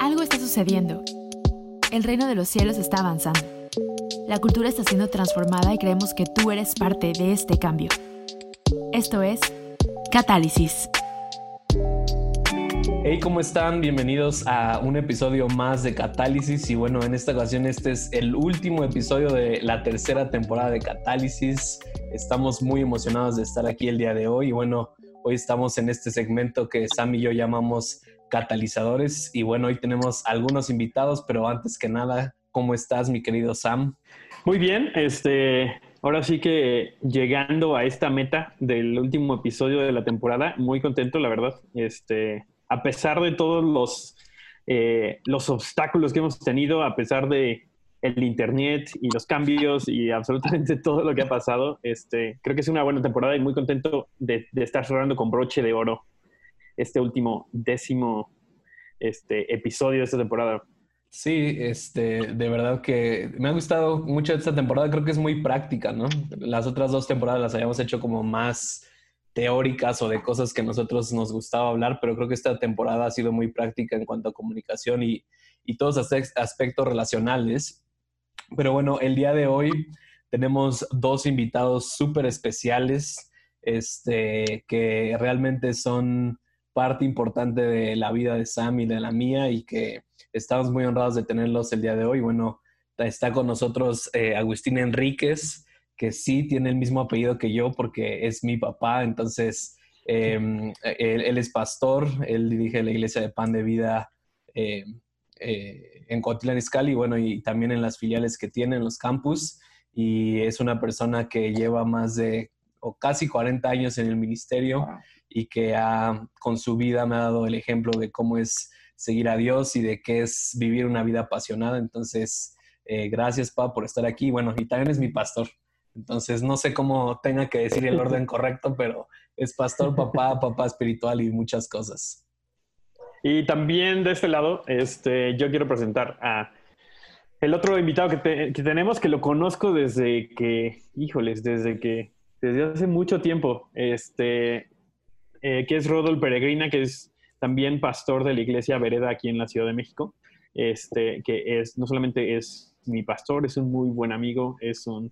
Algo está sucediendo. El reino de los cielos está avanzando. La cultura está siendo transformada y creemos que tú eres parte de este cambio. Esto es Catálisis. Hey, ¿cómo están? Bienvenidos a un episodio más de Catálisis. Y bueno, en esta ocasión este es el último episodio de la tercera temporada de Catálisis. Estamos muy emocionados de estar aquí el día de hoy. Y bueno, hoy estamos en este segmento que Sam y yo llamamos catalizadores. Y bueno, hoy tenemos algunos invitados, pero antes que nada, ¿cómo estás, mi querido Sam? Muy bien, este, ahora sí que llegando a esta meta del último episodio de la temporada, muy contento, la verdad. Este, a pesar de todos los, eh, los obstáculos que hemos tenido, a pesar de el internet y los cambios y absolutamente todo lo que ha pasado, este, creo que es una buena temporada y muy contento de, estar cerrando con broche de oro este último décimo este, episodio de esta temporada. Sí, este, de verdad que me ha gustado mucho esta temporada, creo que es muy práctica, ¿no? Las otras dos temporadas las habíamos hecho como más teóricas o de cosas que nosotros nos gustaba hablar, pero creo que esta temporada ha sido muy práctica en cuanto a comunicación y, y todos aspectos relacionales. Pero bueno, el día de hoy tenemos dos invitados súper especiales, este, que realmente son parte importante de la vida de Sam y de la mía y que estamos muy honrados de tenerlos el día de hoy. Bueno, está con nosotros eh, Agustín Enríquez, que sí tiene el mismo apellido que yo porque es mi papá, entonces em, él, es pastor, él dirige la iglesia de Pan de Vida em, eh, en Coatlán y bueno, y también en las filiales que tiene en los campus, y es una persona que lleva más de o casi 40 años en el ministerio y que ha, con su vida me ha dado el ejemplo de cómo es seguir a Dios y de qué es vivir una vida apasionada. Entonces, eh, gracias, Pa, por estar aquí. Bueno, y también es mi pastor. Entonces, no sé cómo tenga que decir el orden correcto, pero es pastor, papá, papá espiritual y muchas cosas. Y también de este lado, este, yo quiero presentar a el otro invitado que, que tenemos, que lo conozco desde que, híjoles, desde que, desde hace mucho tiempo. Este, eh, que es Rodolfo Peregrina, que es también pastor de la iglesia Vereda aquí en la Ciudad de México, este, que es, no solamente es mi pastor, es un muy buen amigo, es un,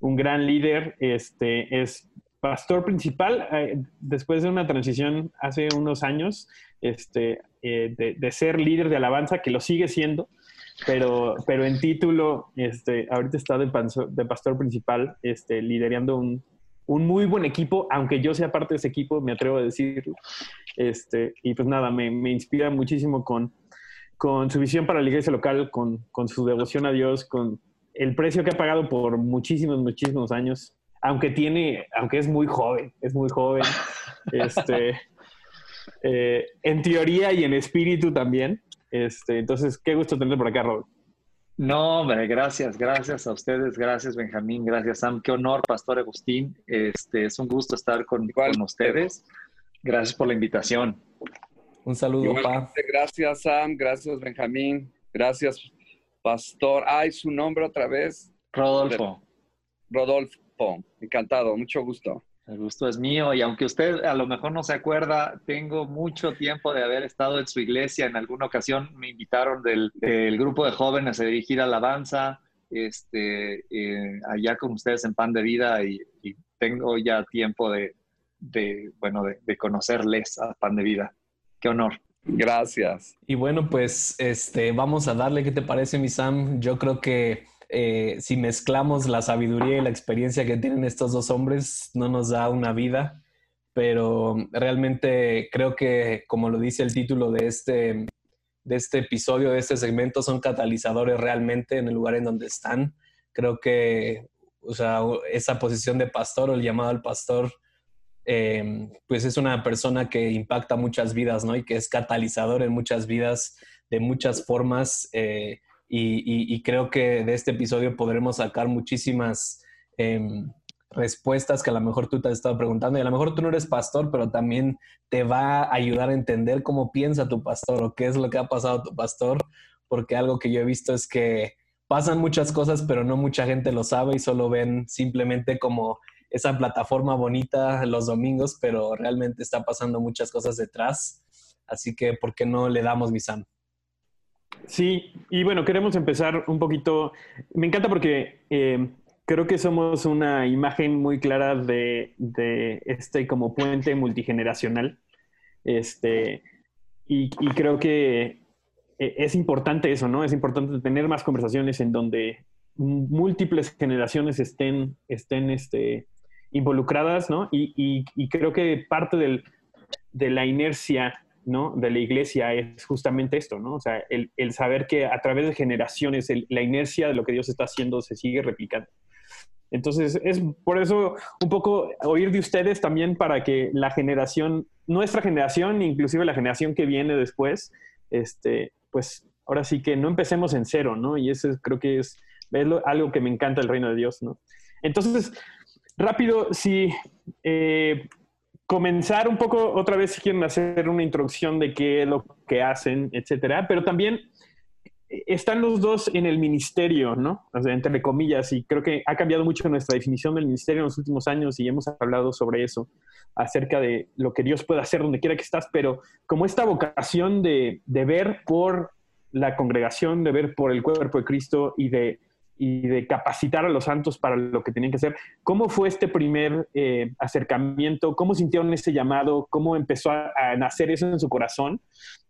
un gran líder, este, es pastor principal eh, después de una transición hace unos años este, eh, de, ser líder de alabanza, que lo sigue siendo, pero, pero en título, este, ahorita está de, de pastor principal, este, liderando un, un muy buen equipo, aunque yo sea parte de ese equipo, me atrevo a decirlo. Este, y pues nada, me, me inspira muchísimo con, con su visión para la iglesia local, con, con, su devoción a Dios, con el precio que ha pagado por muchísimos, muchísimos años, aunque tiene, aunque es muy joven, es muy joven, este, eh, en teoría y en espíritu también. Este, entonces, qué gusto tener por acá, Robert. No, hombre, gracias, gracias a ustedes, gracias Benjamín, gracias Sam, qué honor, Pastor Agustín, este, es un gusto estar con, con ustedes, gracias por la invitación. Un saludo, pa. Gracias Sam, gracias Benjamín, gracias Pastor, ay, su nombre otra vez. Rodolfo. Rodolfo, encantado, mucho gusto. El gusto es mío y aunque usted a lo mejor no se acuerda, tengo mucho tiempo de haber estado en su iglesia. En alguna ocasión me invitaron del, del grupo de jóvenes a dirigir alabanza, este, eh, allá con ustedes en Pan de Vida y, y tengo ya tiempo de, de bueno, de, de, conocerles a Pan de Vida. Qué honor. Gracias. Y bueno, pues este, vamos a darle, ¿qué te parece, mi Sam? Yo creo que eh, si mezclamos la sabiduría y la experiencia que tienen estos dos hombres, no nos da una vida, pero realmente creo que, como lo dice el título de este, de este episodio, de este segmento, son catalizadores realmente en el lugar en donde están. Creo que, o sea, esa posición de pastor o el llamado al pastor, eh, pues es una persona que impacta muchas vidas, ¿no? Y que es catalizador en muchas vidas de muchas formas. Eh, y, creo que de este episodio podremos sacar muchísimas eh, respuestas que a lo mejor tú te has estado preguntando y a lo mejor tú no eres pastor, pero también te va a ayudar a entender cómo piensa tu pastor o qué es lo que ha pasado tu pastor, porque algo que yo he visto es que pasan muchas cosas, pero no mucha gente lo sabe y solo ven simplemente como esa plataforma bonita los domingos, pero realmente está pasando muchas cosas detrás. Así que, ¿por qué no le damos mi? Sí, y bueno, queremos empezar un poquito. Me encanta porque eh, creo que somos una imagen muy clara de, este como puente multigeneracional. Este, y, creo que eh, es importante eso, ¿no? Es importante tener más conversaciones en donde múltiples generaciones estén, estén este, involucradas, ¿no? Y, creo que parte de la inercia ¿no? de la iglesia es justamente esto, ¿no? O sea, el, saber que a través de generaciones la inercia de lo que Dios está haciendo se sigue replicando. Entonces, es por eso un poco oír de ustedes también para que la generación, nuestra generación, inclusive la generación que viene después, este, pues ahora sí que no empecemos en cero, ¿no? Y eso creo que es, algo que me encanta el reino de Dios, ¿no? Entonces, rápido, si eh, comenzar un poco otra vez si quieren hacer una introducción de qué es lo que hacen, etcétera, pero también están los dos en el ministerio, ¿no? O sea, entre comillas, y creo que ha cambiado mucho nuestra definición del ministerio en los últimos años y hemos hablado sobre eso, acerca de lo que Dios puede hacer donde quiera que estás, pero como esta vocación de, de ver por la congregación, de ver por el cuerpo de Cristo y de y de capacitar a los santos para lo que tenían que hacer. ¿Cómo fue este primer eh, acercamiento? ¿Cómo sintieron ese llamado? ¿Cómo empezó a, nacer eso en su corazón?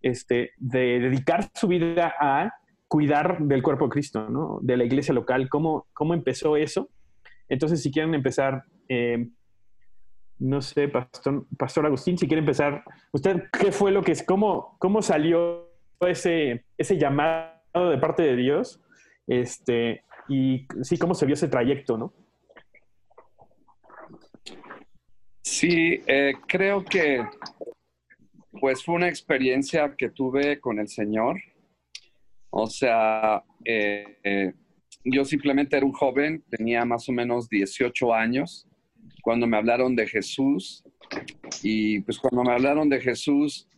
Este, de dedicar su vida a cuidar del cuerpo de Cristo, ¿no? de la iglesia local. ¿Cómo, cómo empezó eso? Entonces, si quieren empezar, eh, no sé, Pastor, Pastor Agustín, si quiere empezar, ¿usted qué fue lo que es? ¿Cómo, cómo salió ese, ese llamado de parte de Dios? Este, y sí, cómo se vio ese trayecto, ¿no? Sí, eh, creo que pues fue una experiencia que tuve con el Señor. O sea, eh, eh, yo simplemente era un joven, tenía más o menos 18 años cuando me hablaron de Jesús. Y pues cuando me hablaron de Jesús,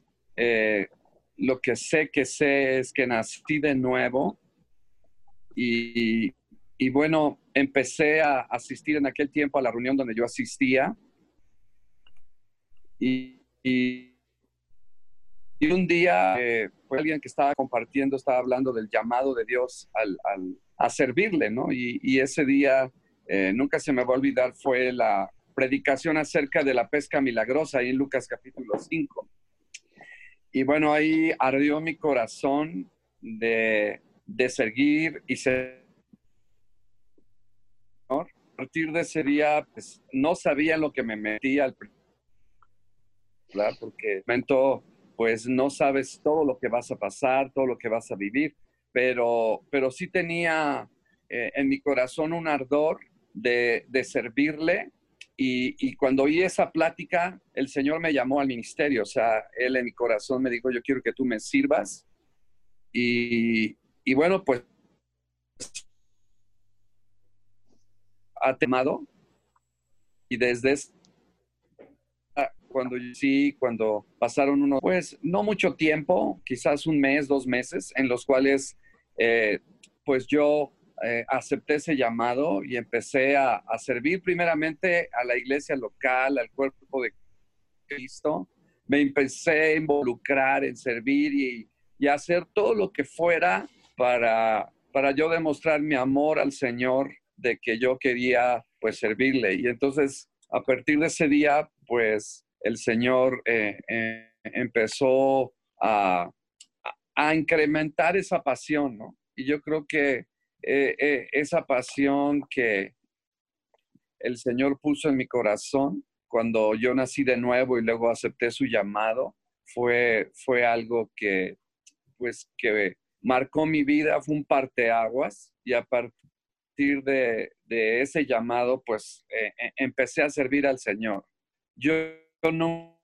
lo que sé que sé es que nací de nuevo y, bueno, empecé a asistir en aquel tiempo a la reunión donde yo asistía. Y, un día eh, fue alguien que estaba compartiendo, estaba hablando del llamado de Dios al, a servirle, ¿no? Y, ese día, eh, nunca se me va a olvidar, fue la predicación acerca de la pesca milagrosa ahí en Lucas capítulo 5. Y bueno, ahí ardió mi corazón de, de seguir y ser. A partir de ese día, pues no sabía lo que me metía al porque momento, pues no sabes todo lo que vas a pasar, todo lo que vas a vivir, pero, pero sí tenía eh, en mi corazón un ardor de, servirle y, y, cuando oí esa plática, el Señor me llamó al ministerio, o sea, Él en mi corazón me dijo, yo quiero que tú me sirvas. Y, y bueno, pues ha temado y desde cuando sí, cuando pasaron unos, pues no mucho tiempo, quizás un mes, dos meses, en los cuales eh, pues yo eh, acepté ese llamado y empecé a, servir primeramente a la iglesia local, al cuerpo de Cristo. Me empecé a involucrar en servir y, y hacer todo lo que fuera para, para yo demostrar mi amor al Señor de que yo quería pues servirle. Y entonces a partir de ese día pues el Señor eh, eh, empezó a, a, incrementar esa pasión, ¿no? Y yo creo que eh, esa pasión que el Señor puso en mi corazón cuando yo nací de nuevo y luego acepté su llamado, fue, fue algo que, pues, que marcó mi vida, fue un parteaguas y a partir de, ese llamado, pues eh, eh, empecé a servir al Señor. Yo, no,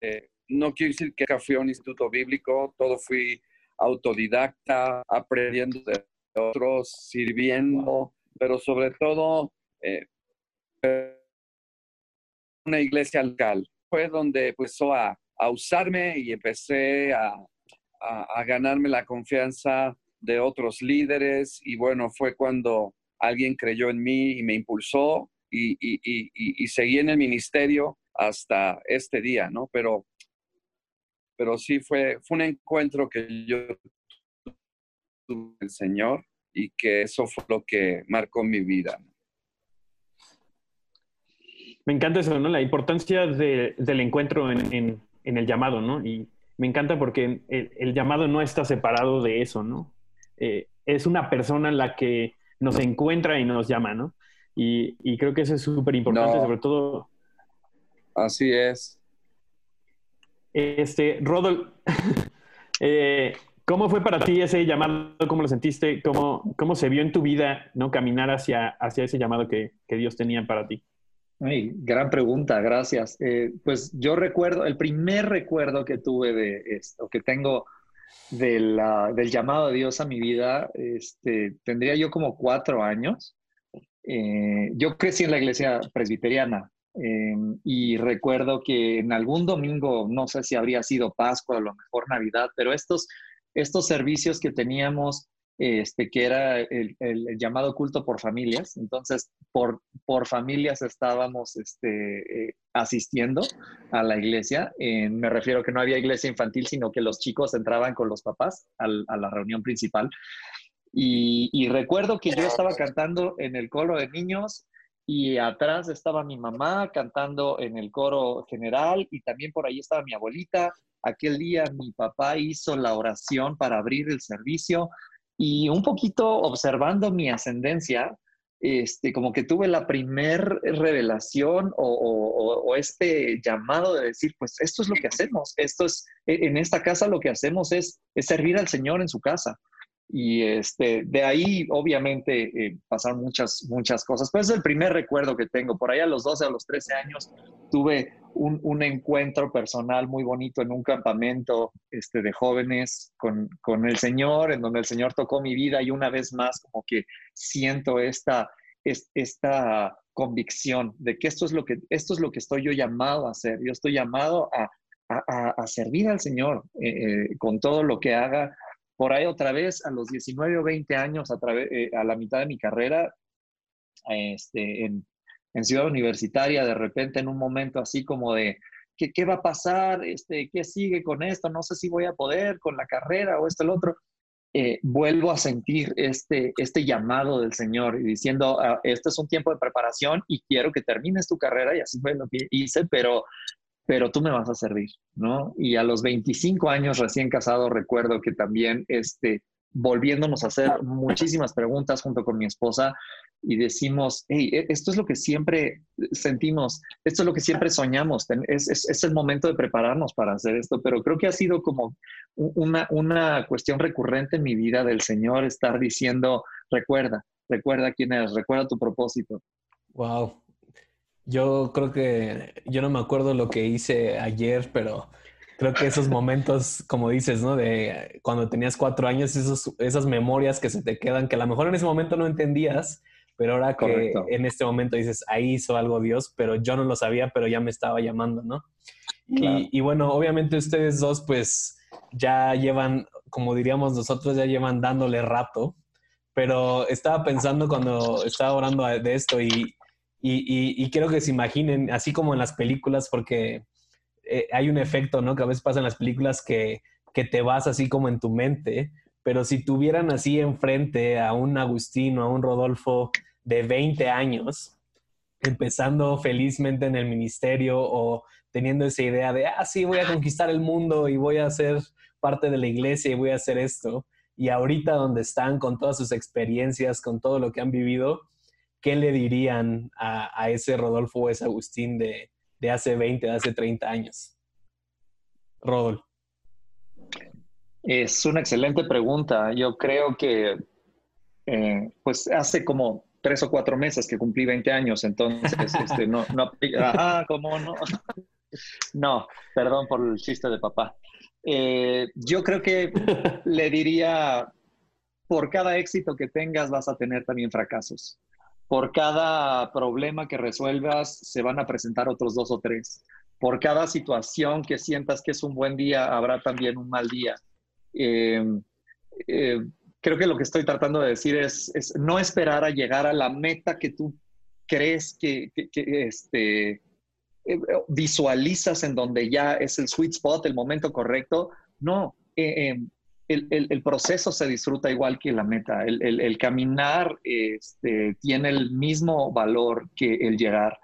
eh, no quiero decir que fui a un instituto bíblico, todo fui autodidacta, aprendiendo de otros, sirviendo, pero sobre todo una iglesia local. Fue donde empezó a, a usarme y empecé a, a, ganarme la confianza de otros líderes y bueno, fue cuando alguien creyó en mí y me impulsó y, y, seguí en el ministerio hasta este día, ¿no? Pero, pero sí fue, fue un encuentro que yo tuve con el Señor y que eso fue lo que marcó mi vida. Me encanta eso, ¿no? La importancia del encuentro en, el llamado, ¿no? Y me encanta porque el, llamado no está separado de eso, ¿no? Eh, es una persona la que nos encuentra y nos llama, ¿no? Y, creo que eso es súper importante, sobre todo. Así es. Este, Rodol, eh, ¿cómo fue para ti ese llamado? ¿Cómo lo sentiste? ¿Cómo, cómo se vio en tu vida no caminar hacia, hacia ese llamado que, que Dios tenía para ti? Ay, gran pregunta, gracias. Eh, pues yo recuerdo, el primer recuerdo que tuve de esto, que tengo del llamado de Dios a mi vida, este, tendría yo como cuatro años. Eh, yo crecí en la iglesia presbiteriana em, y recuerdo que en algún domingo, no sé si habría sido Pascua o a lo mejor Navidad, pero estos, estos servicios que teníamos este, que era el, llamado culto por familias. Entonces, por, por familias estábamos este, eh, asistiendo a la iglesia. me refiero que no había iglesia infantil, sino que los chicos entraban con los papás a la reunión principal. Y, y, recuerdo que yo estaba cantando en el coro de niños y atrás estaba mi mamá cantando en el coro general y también por ahí estaba mi abuelita. Aquel día mi papá hizo la oración para abrir el servicio y un poquito observando mi ascendencia, este, como que tuve la primer revelación o, este llamado de decir, pues esto es lo que hacemos, esto es, e, en esta casa lo que hacemos es, es servir al Señor en su casa. Y este, de ahí, obviamente, eh, pasaron muchas, muchas cosas. Pues es el primer recuerdo que tengo. Por ahí a los 12, a los 13 años, tuve un, un encuentro personal muy bonito en un campamento este, de jóvenes con, con, el Señor, en donde el Señor tocó mi vida y una vez más como que siento esta, esta convicción de que esto es, lo que esto es lo que estoy yo llamado a hacer. Yo estoy llamado a, a, a servir al Señor eh, eh, con todo lo que haga por ahí otra vez, a los 19 o 20 años, a, eh, a la mitad de mi carrera, este, en, Ciudad Universitaria, de repente en un momento así como de, ¿qué, qué va a pasar? Este, ¿Qué sigue con esto? No sé si voy a poder con la carrera o esto, el otro. Eh, vuelvo a sentir este, este llamado del Señor y diciendo, ah, este es un tiempo de preparación y quiero que termines tu carrera y así fue lo que hice, pero pero tú me vas a servir, ¿no? Y a los 25 años recién casado recuerdo que también, este, volviéndonos a hacer muchísimas preguntas junto con mi esposa y decimos, hey, e, esto es lo que siempre sentimos, esto es lo que siempre soñamos, es, es, el momento de prepararnos para hacer esto, pero creo que ha sido como una, una cuestión recurrente en mi vida del Señor estar diciendo, recuerda, recuerda quién eres, recuerda tu propósito. Wow, yo creo que, yo no me acuerdo lo que hice ayer, pero creo que esos momentos, como dices, ¿no? De cuando tenías cuatro años, esos, esas memorias que se te quedan, que a lo mejor en ese momento no entendías, pero ahora que en este momento dices, ahí hizo algo Dios, pero yo no lo sabía, pero ya me estaba llamando, ¿no? Y, y, bueno, obviamente ustedes dos, pues ya llevan, como diríamos nosotros, ya llevan dándole rato, pero estaba pensando cuando estaba orando de esto y y, quiero que se imaginen, así como en las películas, porque eh, hay un efecto, ¿no? Que a veces pasa en las películas que, que te vas así como en tu mente, pero si tuvieran así enfrente a un Agustino, a un Rodolfo de 20 años, empezando felizmente en el ministerio o teniendo esa idea de, ah, sí, voy a conquistar el mundo y voy a ser parte de la iglesia y voy a hacer esto. Y ahorita donde están con todas sus experiencias, con todo lo que han vivido, ¿qué le dirían a, ese Rodolfo o ese Agustín de, hace 20, de hace 30 años? Rodolfo. Es una excelente pregunta. Yo creo que, eh, pues hace como tres o cuatro meses que cumplí 20 años, entonces este, no, no Ah, ¿cómo no? no, perdón por el chiste de papá. Eh, yo creo que le diría, por cada éxito que tengas vas a tener también fracasos por cada problema que resuelvas se van a presentar otros dos o tres. Por cada situación que sientas que es un buen día, habrá también un mal día. Eh, eh, creo que lo que estoy tratando de decir es, no esperar a llegar a la meta que tú crees que, este, eh, visualizas en donde ya es el sweet spot, el momento correcto. No, eh, em, el, proceso se disfruta igual que la meta. El, caminar este, tiene el mismo valor que el llegar.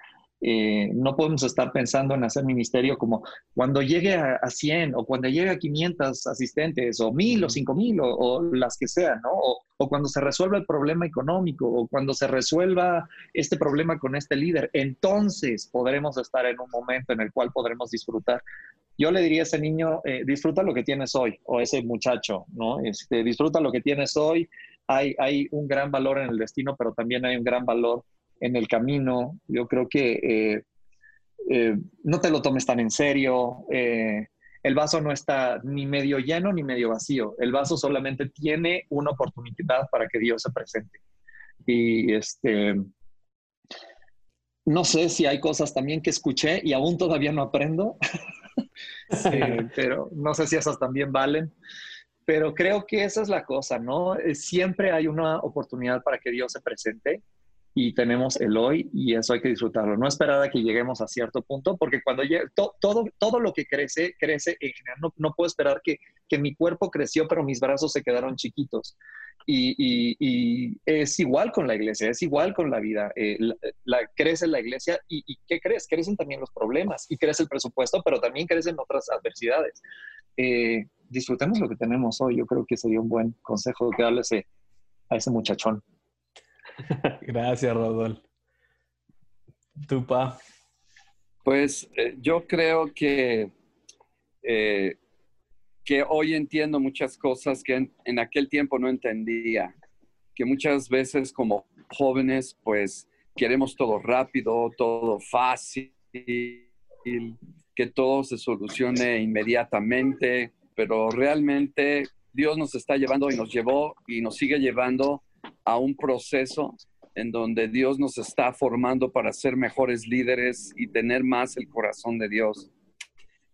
Eh, no podemos estar pensando en hacer ministerio como cuando llegue a, 100 o cuando llegue a 500 asistentes o 1000 o 5000 o, o las que sean, ¿no? O, o, cuando se resuelva el problema económico o cuando se resuelva este problema con este líder, entonces podremos estar en un momento en el cual podremos disfrutar. Yo le diría a ese niño, eh, disfruta lo que tienes hoy, o ese muchacho, ¿no? Este, disfruta lo que tienes hoy. Hay, un gran valor en el destino, pero también hay un gran valor en el camino. Yo creo que eh, eh, no te lo tomes tan en serio. El vaso no está ni medio lleno ni medio vacío. El vaso solamente tiene una oportunidad para que Dios se presente. Y este, no sé si hay cosas también que escuché y aún todavía no aprendo, pero no sé si esas también valen. Pero creo que esa es la cosa, ¿no? Siempre hay una oportunidad para que Dios se presente y tenemos el hoy y eso hay que disfrutarlo. No esperar a que lleguemos a cierto punto, porque cuando llegue, todo, todo lo que crece, crece en general. No, no puedo esperar que, que, mi cuerpo creció, pero mis brazos se quedaron chiquitos. Y, y, es igual con la iglesia, es igual con la vida. Eh, la, crece la iglesia y, y, ¿qué crees? Crecen también los problemas y crece el presupuesto, pero también crecen otras adversidades. Eh, disfrutemos lo que tenemos hoy. Yo creo que sería un buen consejo que darle a ese muchachón. Gracias, Rodolfo. Tupa. Pues eh, yo creo que, eh, que hoy entiendo muchas cosas que en, aquel tiempo no entendía. Que muchas veces como jóvenes, pues queremos todo rápido, todo fácil, que todo se solucione inmediatamente, pero realmente Dios nos está llevando y nos llevó y nos sigue llevando a un proceso en donde Dios nos está formando para ser mejores líderes y tener más el corazón de Dios.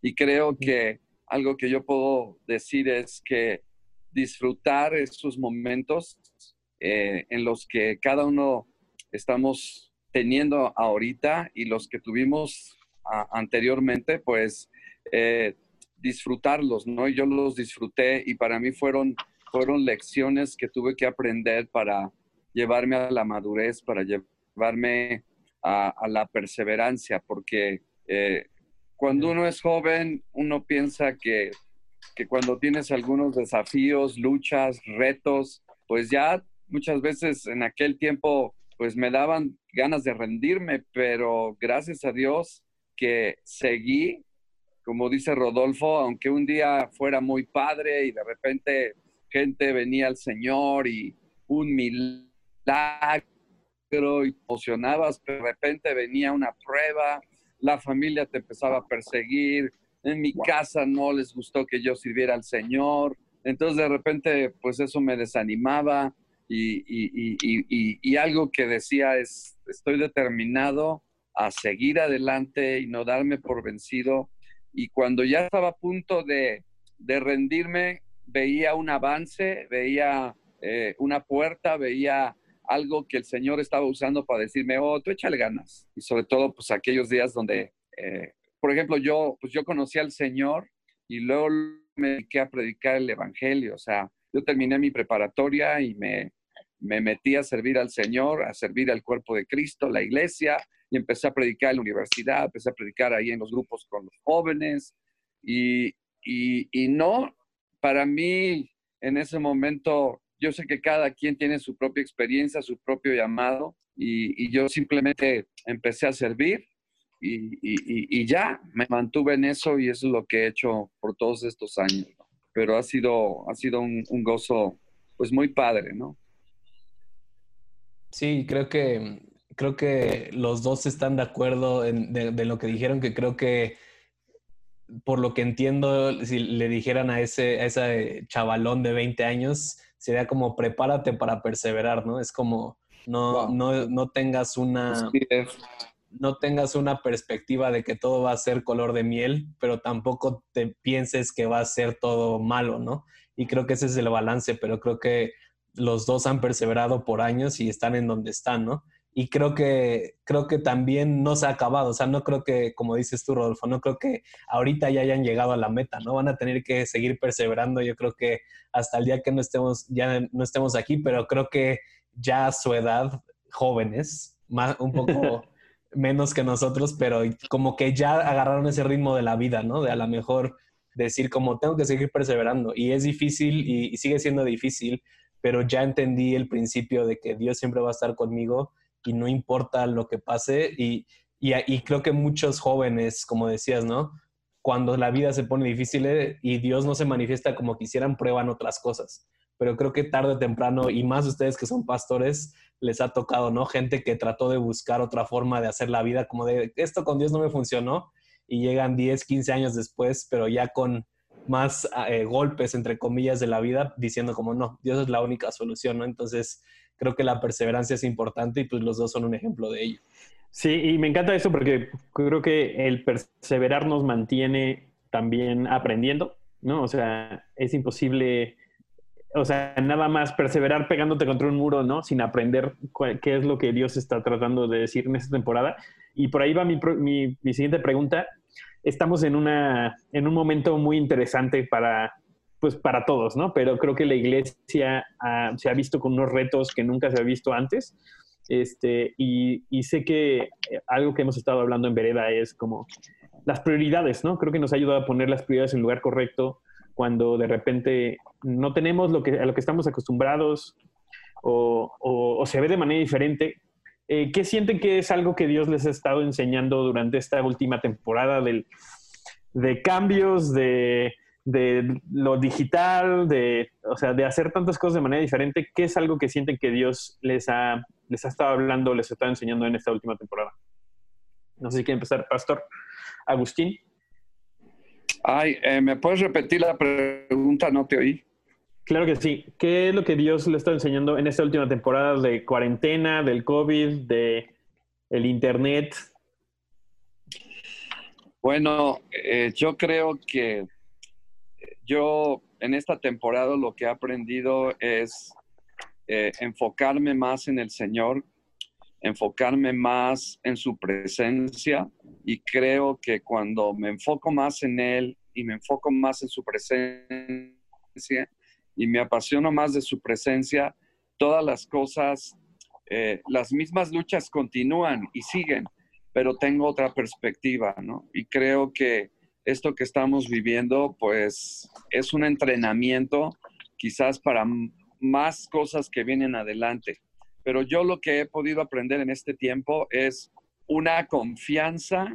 Y creo que algo que yo puedo decir es que disfrutar esos momentos eh, en los que cada uno estamos teniendo ahorita y los que tuvimos anteriormente, pues eh, disfrutarlos, ¿no? Yo los disfruté y para mí fueron fueron lecciones que tuve que aprender para llevarme a la madurez, para llevarme a, la perseverancia, porque eh, cuando uno es joven, uno piensa que, que cuando tienes algunos desafíos, luchas, retos, pues ya muchas veces en aquel tiempo pues me daban ganas de rendirme, pero gracias a Dios que seguí, como dice Rodolfo, aunque un día fuera muy padre y de repente gente venía al Señor y un milagro y emocionabas, pero de repente venía una prueba, la familia te empezaba a perseguir, en mi casa no les gustó que yo sirviera al Señor, entonces de repente pues eso me desanimaba y, y algo que decía es, estoy determinado a seguir adelante y no darme por vencido. Y cuando ya estaba a punto de, de rendirme, veía un avance, veía eh, una puerta, veía algo que el Señor estaba usando para decirme, oh, tú échale ganas. Y sobre todo, pues aquellos días donde, eh, por ejemplo, yo, pues yo conocí al Señor y luego me dediqué a predicar el Evangelio. O sea, yo terminé mi preparatoria y me, me metí a servir al Señor, a servir al cuerpo de Cristo, la iglesia, y empecé a predicar en la universidad, empecé a predicar ahí en los grupos con los jóvenes. Y, y, y no, para mí, en ese momento, yo sé que cada quien tiene su propia experiencia, su propio llamado, y, yo simplemente empecé a servir y, ya me mantuve en eso y eso es lo que he hecho por todos estos años. Pero ha sido, ha sido un, gozo, pues muy padre, ¿no? Sí, creo que, creo que los dos están de acuerdo en, lo que dijeron, que creo que por lo que entiendo, si le dijeran a ese, a ese chavalón de 20 años, sería como prepárate para perseverar, ¿no? Es como no, no, no tengas una no tengas una perspectiva de que todo va a ser color de miel, pero tampoco te pienses que va a ser todo malo, ¿no? Y creo que ese es el balance, pero creo que los dos han perseverado por años y están en donde están, ¿no? Y creo que, creo que también no se ha acabado, o sea, no creo que, como dices tú, Rodolfo, no creo que ahorita ya hayan llegado a la meta, ¿no? Van a tener que seguir perseverando, yo creo que hasta el día que no estemos, ya no estemos aquí, pero creo que ya a su edad, jóvenes, más, un poco menos que nosotros, pero como que ya agarraron ese ritmo de la vida, ¿no? De a lo mejor decir como tengo que seguir perseverando y es difícil y, sigue siendo difícil, pero ya entendí el principio de que Dios siempre va a estar conmigo y no importa lo que pase y, y, creo que muchos jóvenes, como decías, ¿no? Cuando la vida se pone difícil eh, y Dios no se manifiesta como quisieran, prueban otras cosas. Pero creo que tarde o temprano, y más ustedes que son pastores, les ha tocado, ¿no? Gente que trató de buscar otra forma de hacer la vida, como de, esto con Dios no me funcionó, y llegan 10, 15 años después, pero ya con más eh, golpes, entre comillas, de la vida, diciendo como, no, Dios es la única solución. Entonces, creo que la perseverancia es importante y pues los dos son un ejemplo de ello. Sí, y me encanta eso porque creo que el perseverar nos mantiene también aprendiendo, ¿no? O sea, es imposible, o sea, nada más perseverar pegándote contra un muro, ¿no? Sin aprender qué es lo que Dios está tratando de decir en esta temporada. Y por ahí va mi, mi siguiente pregunta estamos en, una, en un momento muy interesante para, pues, para todos, ¿no? Pero creo que la iglesia se ha visto con unos retos que nunca se ha visto antes. Este, y, sé que eh, algo que hemos estado hablando en Vereda es como las prioridades, ¿no? Creo que nos ha ayudado a poner las prioridades en el lugar correcto cuando de repente no tenemos lo que, a lo que estamos acostumbrados o, o se ve de manera diferente eh, ¿Qué sienten que es algo que Dios les ha estado enseñando durante esta última temporada del, de cambios, de, de, lo digital, de, o sea, de hacer tantas cosas de manera diferente? ¿Qué es algo que sienten que Dios les ha, les ha estado hablando, les ha estado enseñando en esta última temporada? No sé si quiere empezar, Pastor Agustín. Ay, eh, ¿me puedes repetir la pregunta? No te oí. Claro que sí. ¿Qué es lo que Dios le está enseñando en esta última temporada de cuarentena, del COVID, de el Internet? Bueno, eh, yo creo que yo en esta temporada lo que he aprendido es eh, enfocarme más en el Señor, enfocarme más en su presencia y creo que cuando me enfoco más en Él y me enfoco más en su presencia, y me apasiono más de su presencia, todas las cosas, eh, las mismas luchas continúan y siguen, pero tengo otra perspectiva, ¿no? Y creo que esto que estamos viviendo, pues es un entrenamiento quizás para más cosas que vienen adelante. Pero yo lo que he podido aprender en este tiempo es una confianza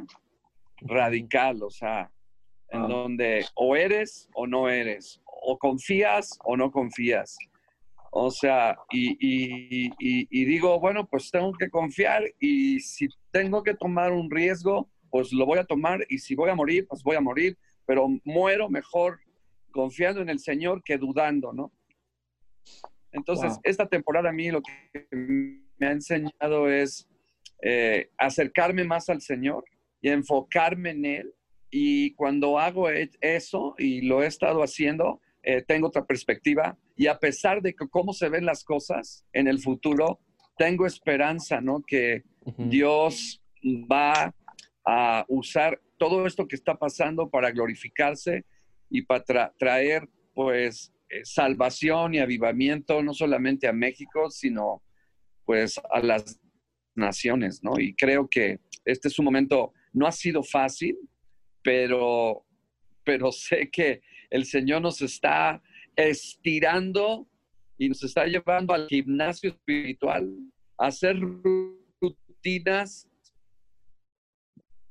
radical, o sea, en donde o eres o no eres, o confías o no confías. O sea, y, digo, bueno, pues tengo que confiar y si tengo que tomar un riesgo, pues lo voy a tomar y si voy a morir, pues voy a morir, pero muero mejor confiando en el Señor que dudando, ¿no? Entonces, esta temporada a mí lo que me ha enseñado es eh, acercarme más al Señor y enfocarme en Él. Y cuando hago e, eso, y lo he estado haciendo, eh, tengo otra perspectiva y a pesar de cómo se ven las cosas en el futuro, tengo esperanza, ¿no? Que Dios va a usar todo esto que está pasando para glorificarse y para traer, pues, eh, salvación y avivamiento no solamente a México, sino, pues, a las naciones, ¿no? Y creo que este es un momento, no ha sido fácil, pero, pero sé que el Señor nos está estirando y nos está llevando al gimnasio espiritual, a hacer rutinas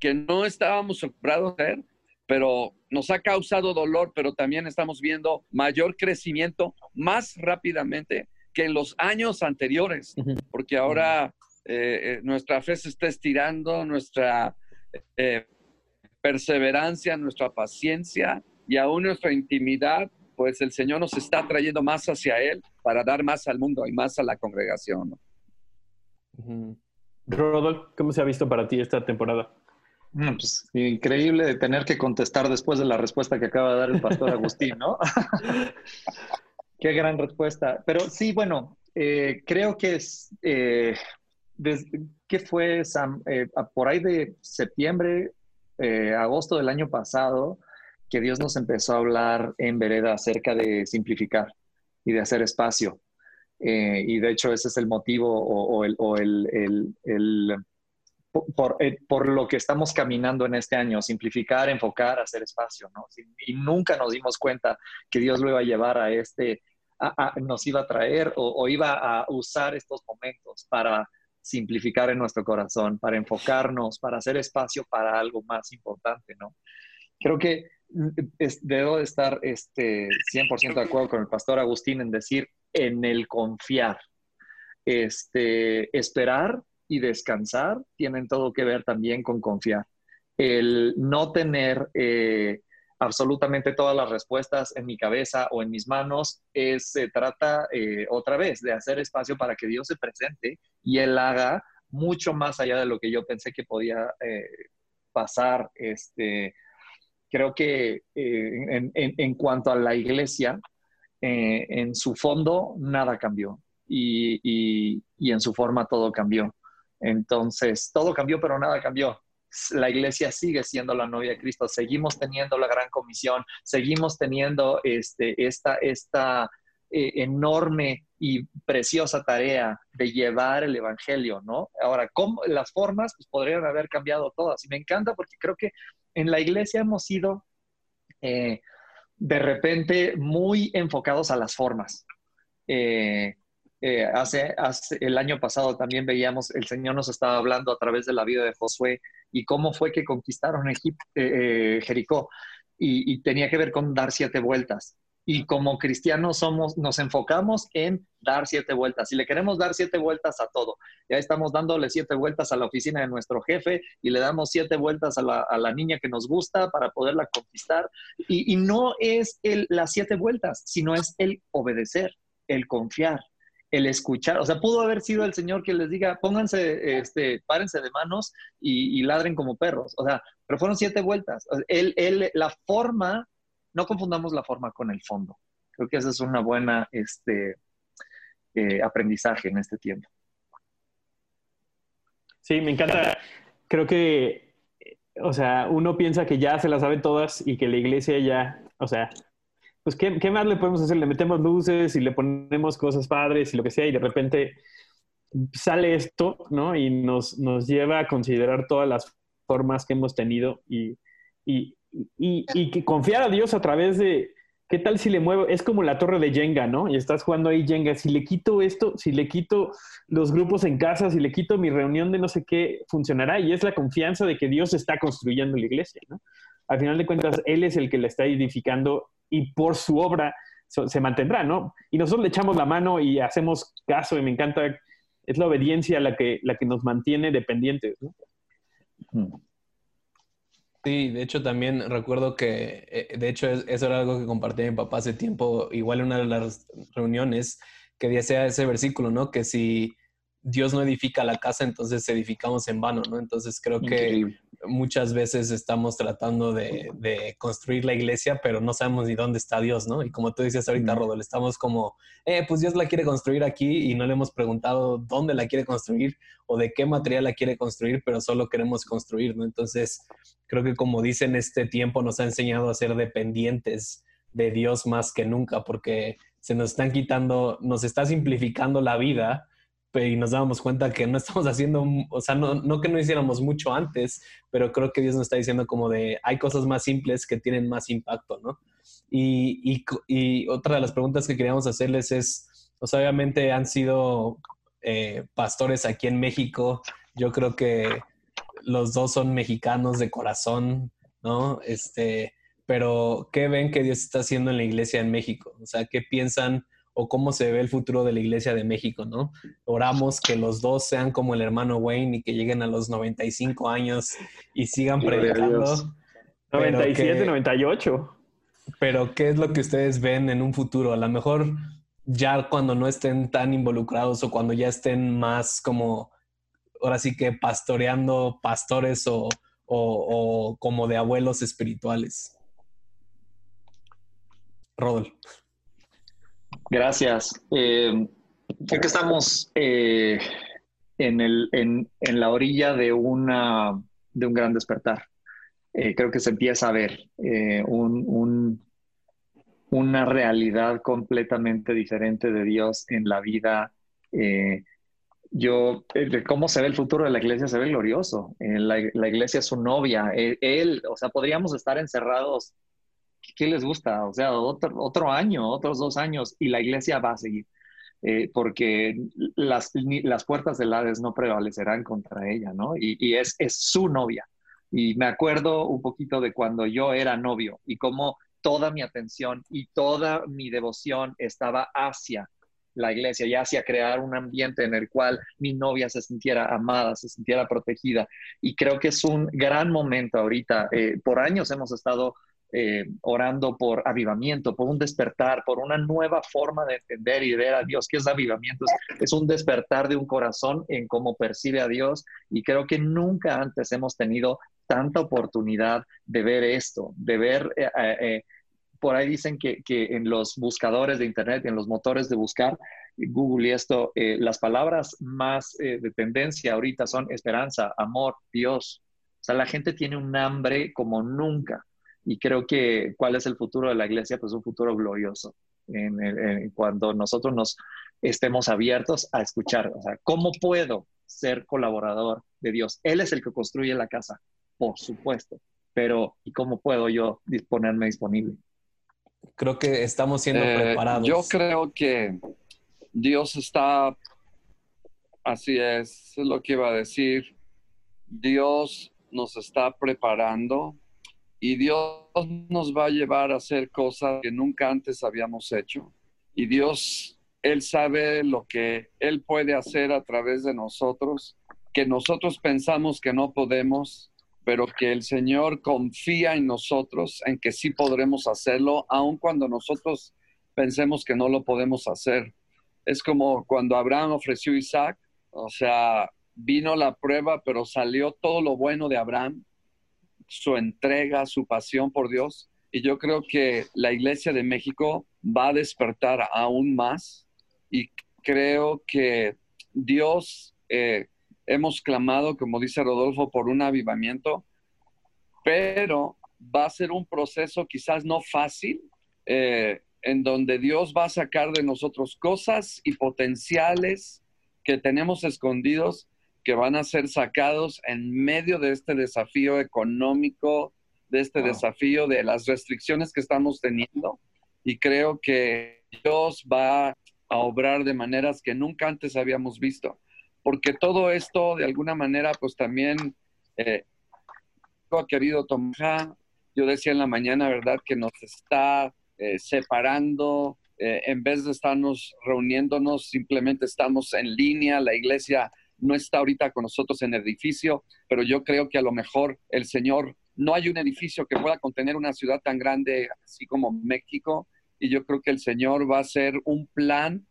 que no estábamos acostumbrados a hacer, pero nos ha causado dolor, pero también estamos viendo mayor crecimiento más rápidamente que en los años anteriores, porque ahora eh, eh, nuestra fe se está estirando, nuestra eh, perseverancia, nuestra paciencia y aún nuestra intimidad, pues el Señor nos está trayendo más hacia Él para dar más al mundo y más a la congregación. Rodolfo, ¿cómo se ha visto para ti esta temporada? Pues, increíble tener que contestar después de la respuesta que acaba de dar el pastor Agustín, ¿no? Qué gran respuesta. Pero sí, bueno, eh, creo que es, eh, ¿qué fue, Sam? Eh, por ahí de septiembre, agosto del año pasado, que Dios nos empezó a hablar en Vereda acerca de simplificar y de hacer espacio. y de hecho ese es el motivo o, el, o el, el, por, por, lo que estamos caminando en este año, simplificar, enfocar, hacer espacio, ¿no? Y nunca nos dimos cuenta que Dios lo iba a llevar a este, nos iba a traer o, iba a usar estos momentos para simplificar en nuestro corazón, para enfocarnos, para hacer espacio para algo más importante, ¿no? Creo que mm, debo de estar este, 100% de acuerdo con el pastor Agustín en decir en el confiar. Este, esperar y descansar tienen todo que ver también con confiar. El no tener eh, absolutamente todas las respuestas en mi cabeza o en mis manos, se trata eh, otra vez de hacer espacio para que Dios se presente y Él haga mucho más allá de lo que yo pensé que podía eh, pasar. Este, creo que eh, en, cuanto a la iglesia, en su fondo nada cambió y en su forma todo cambió. Entonces, todo cambió, pero nada cambió la iglesia sigue siendo la novia de Cristo, seguimos teniendo la gran comisión, seguimos teniendo este, esta, eh, enorme y preciosa tarea de llevar el Evangelio, ¿no? Ahora, ¿cómo, las formas pues, podrían haber cambiado todas. Y me encanta porque creo que en la iglesia hemos sido eh, de repente muy enfocados a las formas. Eh, hace, hace, el año pasado también veíamos, el Señor nos estaba hablando a través de la vida de Josué y cómo fue que conquistaron Egipto, eh, eh, Jericó. Y, tenía que ver con dar siete vueltas. Y como cristianos somos, nos enfocamos en dar siete vueltas. Y le queremos dar siete vueltas a todo. Ya estamos dándole siete vueltas a la oficina de nuestro jefe y le damos siete vueltas a la, niña que nos gusta para poderla conquistar. Y, no es el, las siete vueltas, sino es el obedecer, el confiar, el escuchar, o sea, pudo haber sido el Señor que les diga, pónganse, este, párense de manos y, ladren como perros, o sea, pero fueron siete vueltas. Él, la forma, no confundamos la forma con el fondo. Creo que ese es una buena este, eh, aprendizaje en este tiempo. Sí, me encanta. Creo que, o sea, uno piensa que ya se las sabe todas y que la iglesia ya, o sea, pues, ¿qué, ¿qué, más le podemos hacer? Le metemos luces y le ponemos cosas padres y lo que sea, y de repente sale esto, ¿no? Y nos, lleva a considerar todas las formas que hemos tenido y, y, y, y que confiar a Dios a través de, ¿qué tal si le muevo? Es como la torre de Jenga, ¿no? Y estás jugando ahí Jenga. Si le quito esto, si le quito los grupos en casa, si le quito mi reunión de no sé qué, funcionará. Y es la confianza de que Dios está construyendo la iglesia, ¿no? Al final de cuentas, Él es el que la está edificando y por su obra se mantendrá, ¿no? Y nosotros le echamos la mano y hacemos caso y me encanta, es la obediencia la que, la que nos mantiene dependientes, ¿no? Sí, de hecho también recuerdo que, eh, de hecho eso era algo que compartí mi papá hace tiempo, igual en una de las reuniones, que decía ese versículo, ¿no? Que si Dios no edifica la casa, entonces edificamos en vano, ¿no? Entonces creo que muchas veces estamos tratando de, construir la iglesia, pero no sabemos ni dónde está Dios, ¿no? Y como tú dices ahorita, Rodol, estamos como, eh, pues Dios la quiere construir aquí y no le hemos preguntado dónde la quiere construir o de qué material la quiere construir, pero solo queremos construir, ¿no? Entonces creo que como dicen, este tiempo nos ha enseñado a ser dependientes de Dios más que nunca, porque se nos están quitando, nos está simplificando la vida y nos dábamos cuenta que no estamos haciendo, o sea, no, no, que no hiciéramos mucho antes, pero creo que Dios nos está diciendo como de, hay cosas más simples que tienen más impacto, ¿no? Y, y, y otra de las preguntas que queríamos hacerles es, pues obviamente han sido eh, pastores aquí en México, yo creo que los dos son mexicanos de corazón, ¿no? Este, pero ¿qué ven que Dios está haciendo en la iglesia en México? O sea, ¿qué piensan? O cómo se ve el futuro de la Iglesia de México, ¿no? Oramos que los dos sean como el hermano Wayne y que lleguen a los 95 años y sigan predicando. 97, 98. Pero ¿qué es lo que ustedes ven en un futuro? A lo mejor ya cuando no estén tan involucrados o cuando ya estén más como, ahora sí que pastoreando pastores o, o como de abuelos espirituales. Rodolfo. Gracias. Eh, creo que estamos eh, en, la orilla de, un gran despertar. Eh, creo que se empieza a ver un, un, una realidad completamente diferente de Dios en la vida. yo, cómo se ve el futuro de la iglesia, se ve glorioso. La, iglesia es su novia. él, o sea, podríamos estar encerrados ¿qué les gusta? O sea, otro, otro año, otros dos años y la iglesia va a seguir. Eh, porque las, las puertas del Hades no prevalecerán contra ella, ¿no? Y, es, es, su novia. Y me acuerdo un poquito de cuando yo era novio y cómo toda mi atención y toda mi devoción estaba hacia la iglesia y hacia crear un ambiente en el cual mi novia se sintiera amada, se sintiera protegida. Y creo que es un gran momento ahorita. Eh, por años hemos estado eh, orando por avivamiento, por un despertar, por una nueva forma de entender y ver a Dios. ¿Qué es avivamiento? Es, un despertar de un corazón en cómo percibe a Dios y creo que nunca antes hemos tenido tanta oportunidad de ver esto, de ver... Eh, eh, por ahí dicen que, en los buscadores de Internet, en los motores de buscar, Google y esto, las palabras más de tendencia ahorita son esperanza, amor, Dios. O sea, la gente tiene un hambre como nunca y creo que cuál es el futuro de la iglesia, pues un futuro glorioso, en, cuando nosotros nos estemos abiertos a escuchar, o sea, ¿cómo puedo ser colaborador de Dios? Él es el que construye la casa, por supuesto, pero ¿y cómo puedo yo disponerme disponible? Creo que estamos siendo eh, preparados. Yo creo que Dios está, así es, es lo que iba a decir, Dios nos está preparando y Dios nos va a llevar a hacer cosas que nunca antes habíamos hecho. Y Dios, Él sabe lo que Él puede hacer a través de nosotros, que nosotros pensamos que no podemos, pero que el Señor confía en nosotros, en que sí podremos hacerlo, aun cuando nosotros pensemos que no lo podemos hacer. Es como cuando Abraham ofreció a Isaac, o sea, vino la prueba, pero salió todo lo bueno de Abraham su entrega, su pasión por Dios. Y yo creo que la Iglesia de México va a despertar aún más y creo que Dios, eh, hemos clamado, como dice Rodolfo, por un avivamiento, pero va a ser un proceso quizás no fácil, eh, en donde Dios va a sacar de nosotros cosas y potenciales que tenemos escondidos que van a ser sacados en medio de este desafío económico, de este desafío de las restricciones que estamos teniendo. Y creo que Dios va a obrar de maneras que nunca antes habíamos visto. Porque todo esto, de alguna manera, pues también eh, ha querido tomar. Yo decía en la mañana, ¿verdad?, que nos está eh, separando. Eh, en vez de estarnos reuniéndonos, simplemente estamos en línea. La iglesia no está ahorita con nosotros en el edificio, pero yo creo que a lo mejor el Señor, no hay un edificio que pueda contener una ciudad tan grande así como México, y yo creo que el Señor va a hacer un plan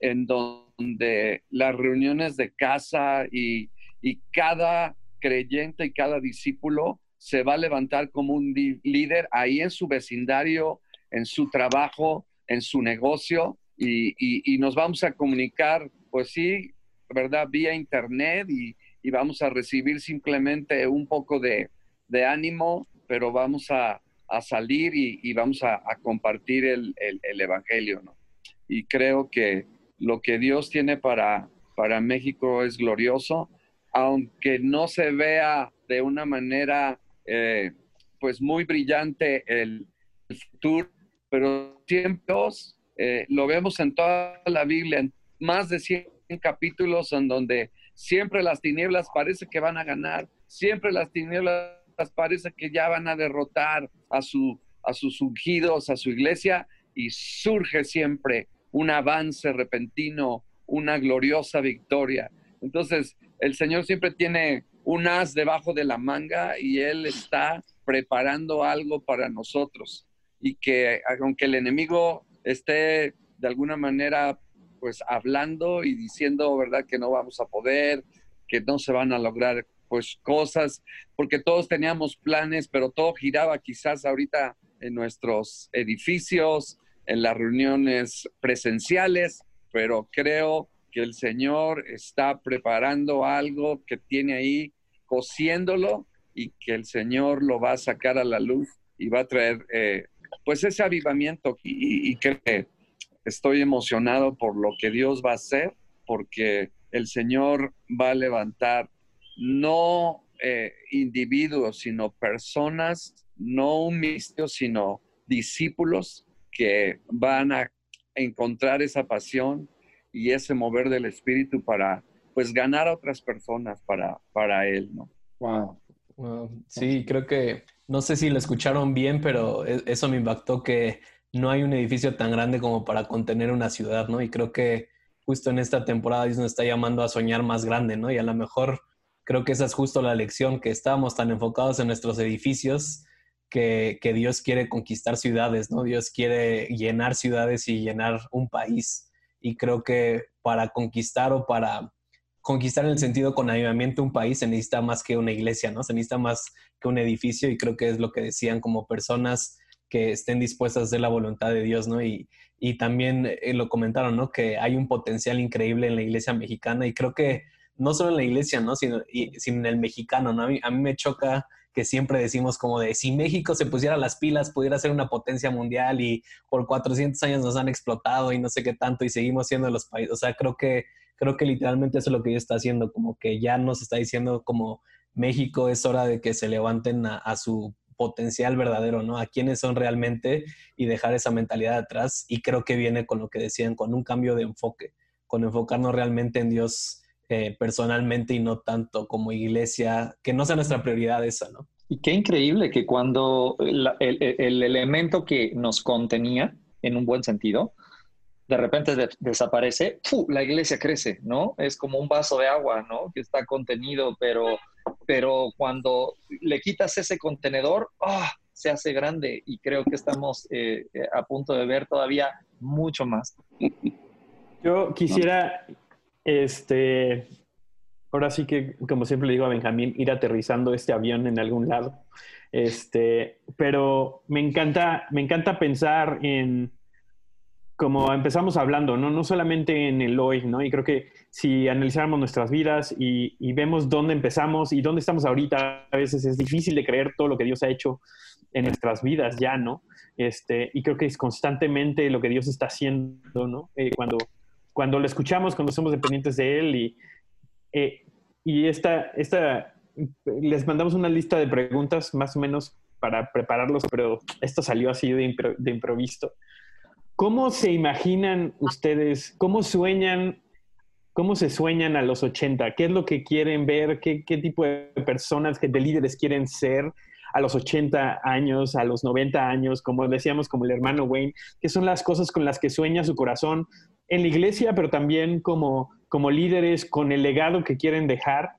en donde las reuniones de casa y, y cada creyente y cada discípulo se va a levantar como un líder ahí en su vecindario, en su trabajo, en su negocio, y, y, y, nos vamos a comunicar, pues sí, ¿verdad? Vía internet y, vamos a recibir simplemente un poco de, ánimo, pero vamos a, salir y, vamos a, compartir el, Evangelio, ¿no? Y creo que lo que Dios tiene para, para México es glorioso, aunque no se vea de una manera, eh, pues muy brillante el, futuro, pero siempre eh, lo vemos en toda la Biblia, en más de 100 capítulos en donde siempre las tinieblas parece que van a ganar, siempre las tinieblas parece que ya van a derrotar a, su, a sus ungidos, a su iglesia, y surge siempre un avance repentino, una gloriosa victoria. Entonces, el Señor siempre tiene un as debajo de la manga y Él está preparando algo para nosotros. Y que aunque el enemigo esté de alguna manera pues hablando y diciendo, ¿verdad? Que no vamos a poder, que no se van a lograr pues cosas, porque todos teníamos planes, pero todo giraba quizás ahorita en nuestros edificios, en las reuniones presenciales, pero creo que el Señor está preparando algo que tiene ahí, cosiéndolo y que el Señor lo va a sacar a la luz y va a traer eh, pues ese avivamiento y, que estoy emocionado por lo que Dios va a hacer, porque el Señor va a levantar no eh, individuos, sino personas, no un misterio, sino discípulos que van a encontrar esa pasión y ese mover del espíritu para pues ganar a otras personas para, para él, ¿no? Wow. Sí, creo que no sé si lo escucharon bien, pero e, eso me impactó que no hay un edificio tan grande como para contener una ciudad, ¿no? Y creo que justo en esta temporada Dios nos está llamando a soñar más grande, ¿no? Y a lo mejor creo que esa es justo la lección, que estábamos tan enfocados en nuestros edificios que, Dios quiere conquistar ciudades, ¿no? Dios quiere llenar ciudades y llenar un país. Y creo que para conquistar o para conquistar en el sentido con avivamiento un país se necesita más que una iglesia, ¿no? Se necesita más que un edificio y creo que es lo que decían como personas que estén dispuestas a hacer la voluntad de Dios, ¿no? Y, y también eh, lo comentaron, ¿no? Que hay un potencial increíble en la iglesia mexicana y creo que no solo en la iglesia, ¿no? Sino, y, sino en el mexicano, ¿no? A mí, me choca que siempre decimos como de si México se pusiera las pilas, pudiera ser una potencia mundial y por 400 años nos han explotado y no sé qué tanto y seguimos siendo los países. O sea, creo que creo que literalmente eso es lo que ellos está haciendo, como que ya nos está diciendo como México es hora de que se levanten a, su potencial verdadero, ¿no? A quiénes son realmente y dejar esa mentalidad atrás. Y creo que viene con lo que decían, con un cambio de enfoque, con enfocarnos realmente en Dios eh, personalmente y no tanto como iglesia, que no sea nuestra prioridad esa, ¿no? Y qué increíble que cuando el, el, elemento que nos contenía, en un buen sentido, de repente desaparece, la iglesia crece, ¿no? Es como un vaso de agua, ¿no? Que está contenido, pero, pero cuando le quitas ese contenedor, ¡ah! se hace grande y creo que estamos eh, eh, a punto de ver todavía mucho más. Yo quisiera, este, ahora sí que, como siempre le digo a Benjamín, ir aterrizando este avión en algún lado. Este, pero me encanta, me encanta pensar en como empezamos hablando, ¿no? no solamente en el hoy, ¿no? Y creo que si analizáramos nuestras vidas y, vemos dónde empezamos y dónde estamos ahorita, a veces es difícil de creer todo lo que Dios ha hecho en nuestras vidas ya, ¿no? Este, y creo que es constantemente lo que Dios está haciendo, ¿no? Eh, cuando, cuando lo escuchamos, cuando somos dependientes de Él y, eh, y esta, esta, les mandamos una lista de preguntas más o menos para prepararlos, pero esto salió así de, de improviso. ¿Cómo se imaginan ustedes, cómo sueñan, cómo se sueñan a los 80? ¿Qué es lo que quieren ver? ¿Qué, tipo de personas, de líderes quieren ser a los 80 años, a los 90 años, como decíamos, como el hermano Wayne? ¿Qué son las cosas con las que sueña su corazón en la iglesia, pero también como, como líderes con el legado que quieren dejar?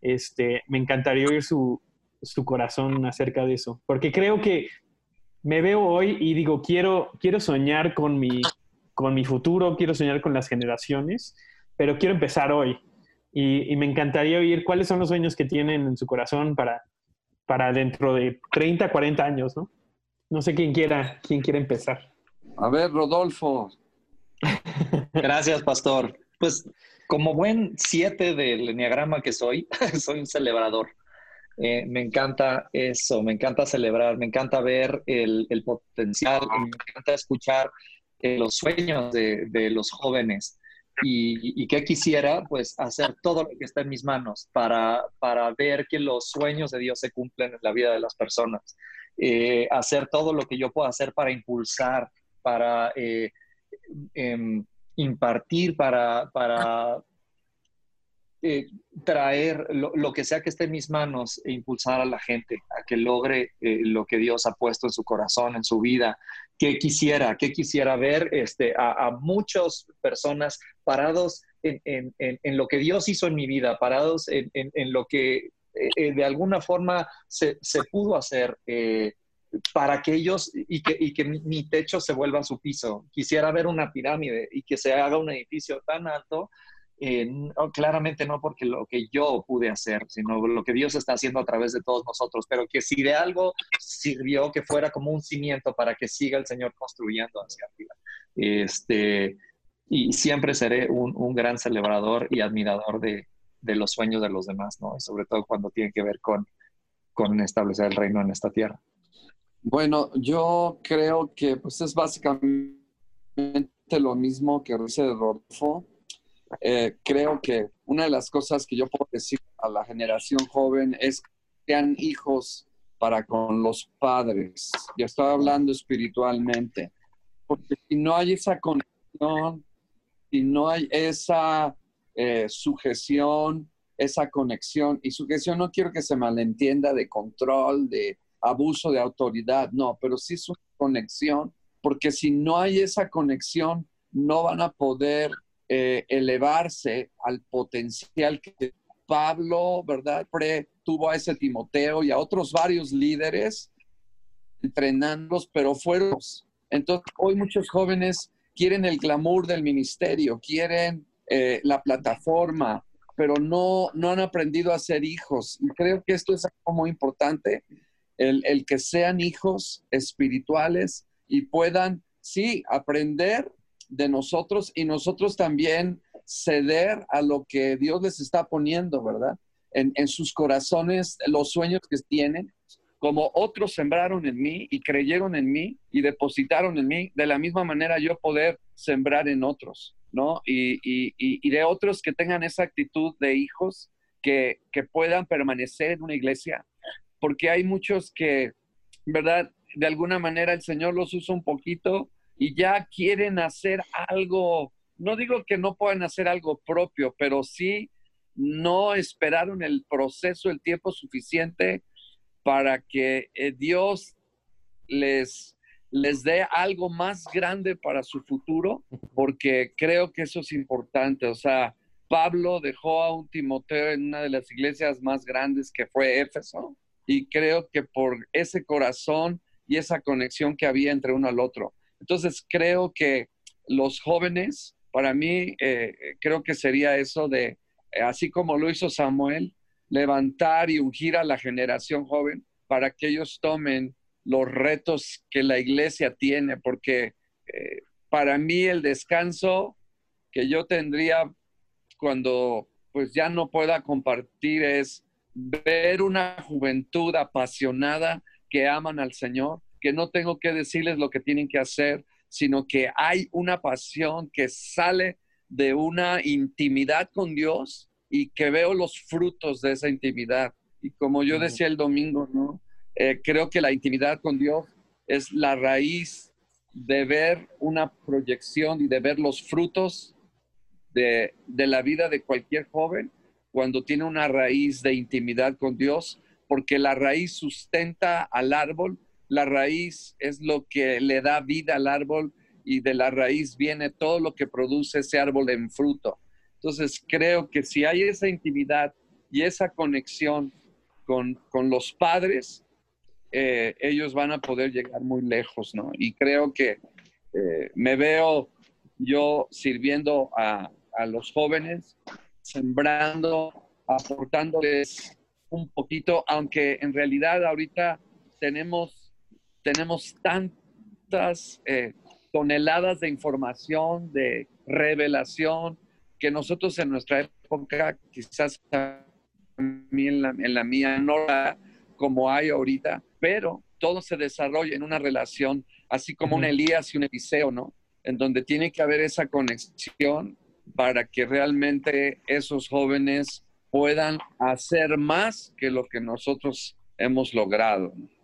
Este, me encantaría oír su, su corazón acerca de eso, porque creo que me veo hoy y digo, quiero, quiero soñar con mi, con mi futuro, quiero soñar con las generaciones, pero quiero empezar hoy. Y, me encantaría oír cuáles son los sueños que tienen en su corazón para, para dentro de 30, 40 años, ¿no? No sé quién quiera, quién quiere empezar. A ver, Rodolfo. Gracias, pastor. Pues como buen siete del enneagrama que soy, soy un celebrador. Eh, me encanta eso, me encanta celebrar, me encanta ver el, potencial, me encanta escuchar eh, los sueños de, los jóvenes. Y, que quisiera pues hacer todo lo que está en mis manos para, para ver que los sueños de Dios se cumplen en la vida de las personas, eh, hacer todo lo que yo pueda hacer para impulsar, para em, impartir, para, para eh, traer lo, que sea que esté en mis manos e impulsar a la gente a que logre eh, lo que Dios ha puesto en su corazón, en su vida. que quisiera? que quisiera ver este, a, muchas personas parados en, lo que Dios hizo en mi vida, parados en, lo que eh, de alguna forma se, pudo hacer? para que ellos y que, y que mi, techo se vuelva a su piso. Quisiera ver una pirámide y que se haga un edificio tan alto eh, claramente no porque lo que yo pude hacer, sino lo que Dios está haciendo a través de todos nosotros, pero que si de algo sirvió que fuera como un cimiento para que siga el Señor construyendo hacia arriba. Este, y siempre seré un, gran celebrador y admirador de, los sueños de los demás, ¿no? Y sobre todo cuando tiene que ver con, con establecer el reino en esta tierra. Bueno, yo creo que pues es básicamente lo mismo que dice Rodolfo eh, creo que una de las cosas que yo puedo decir a la generación joven es que sean hijos para con los padres. Yo estaba hablando espiritualmente, porque si no hay esa conexión, si no hay esa eh, sujeción, esa conexión, y sujeción no quiero que se malentienda de control, de abuso de autoridad, no, pero sí es una conexión, porque si no hay esa conexión, no van a poder eh, elevarse al potencial que Pablo, ¿verdad? Tuvo a ese Timoteo y a otros varios líderes entrenándolos, pero fueron. Entonces, hoy muchos jóvenes quieren el glamour del ministerio, quieren eh, la plataforma, pero no, no han aprendido a ser hijos. Y creo que esto es algo muy importante, el que sean hijos espirituales y puedan, sí, aprender de nosotros y nosotros también ceder a lo que Dios les está poniendo, ¿verdad? En, sus corazones, los sueños que tienen, como otros sembraron en mí y creyeron en mí y depositaron en mí, de la misma manera yo poder sembrar en otros, ¿no? Y, y, de otros que tengan esa actitud de hijos que, que puedan permanecer en una iglesia, porque hay muchos que, ¿verdad? De alguna manera el Señor los usa un poquito y ya quieren hacer algo, no digo que no puedan hacer algo propio, pero sí no esperaron el proceso, el tiempo suficiente para que eh, Dios les, les dé algo más grande para su futuro, porque creo que eso es importante. O sea, Pablo dejó a un Timoteo en una de las iglesias más grandes que fue Éfeso, y creo que por ese corazón y esa conexión que había entre uno al otro. Entonces, creo que los jóvenes, para mí, eh, creo que sería eso de, eh, así como lo hizo Samuel, levantar y ungir a la generación joven para que ellos tomen los retos que la iglesia tiene, porque eh, para mí el descanso que yo tendría cuando pues ya no pueda compartir es ver una juventud apasionada que aman al Señor, que no tengo que decirles lo que tienen que hacer, sino que hay una pasión que sale de una intimidad con Dios y que veo los frutos de esa intimidad. Y como yo decía el domingo, ¿no? Eh, creo que la intimidad con Dios es la raíz de ver una proyección y de ver los frutos de, de la vida de cualquier joven cuando tiene una raíz de intimidad con Dios, porque la raíz sustenta al árbol la raíz es lo que le da vida al árbol y de la raíz viene todo lo que produce ese árbol en fruto. Entonces creo que si hay esa intimidad y esa conexión con, los padres, eh, ellos van a poder llegar muy lejos, ¿no? Y creo que eh, me veo yo sirviendo a, a los jóvenes, sembrando, aportándoles un poquito, aunque en realidad ahorita tenemos tenemos tantas eh, toneladas de información, de revelación, que nosotros en nuestra época, quizás en la, en la mía, no como hay ahorita, pero todo se desarrolla en una relación, así como un Elías y un Eliseo, ¿no? En donde tiene que haber esa conexión para que realmente esos jóvenes puedan hacer más que lo que nosotros hemos logrado. ¿no?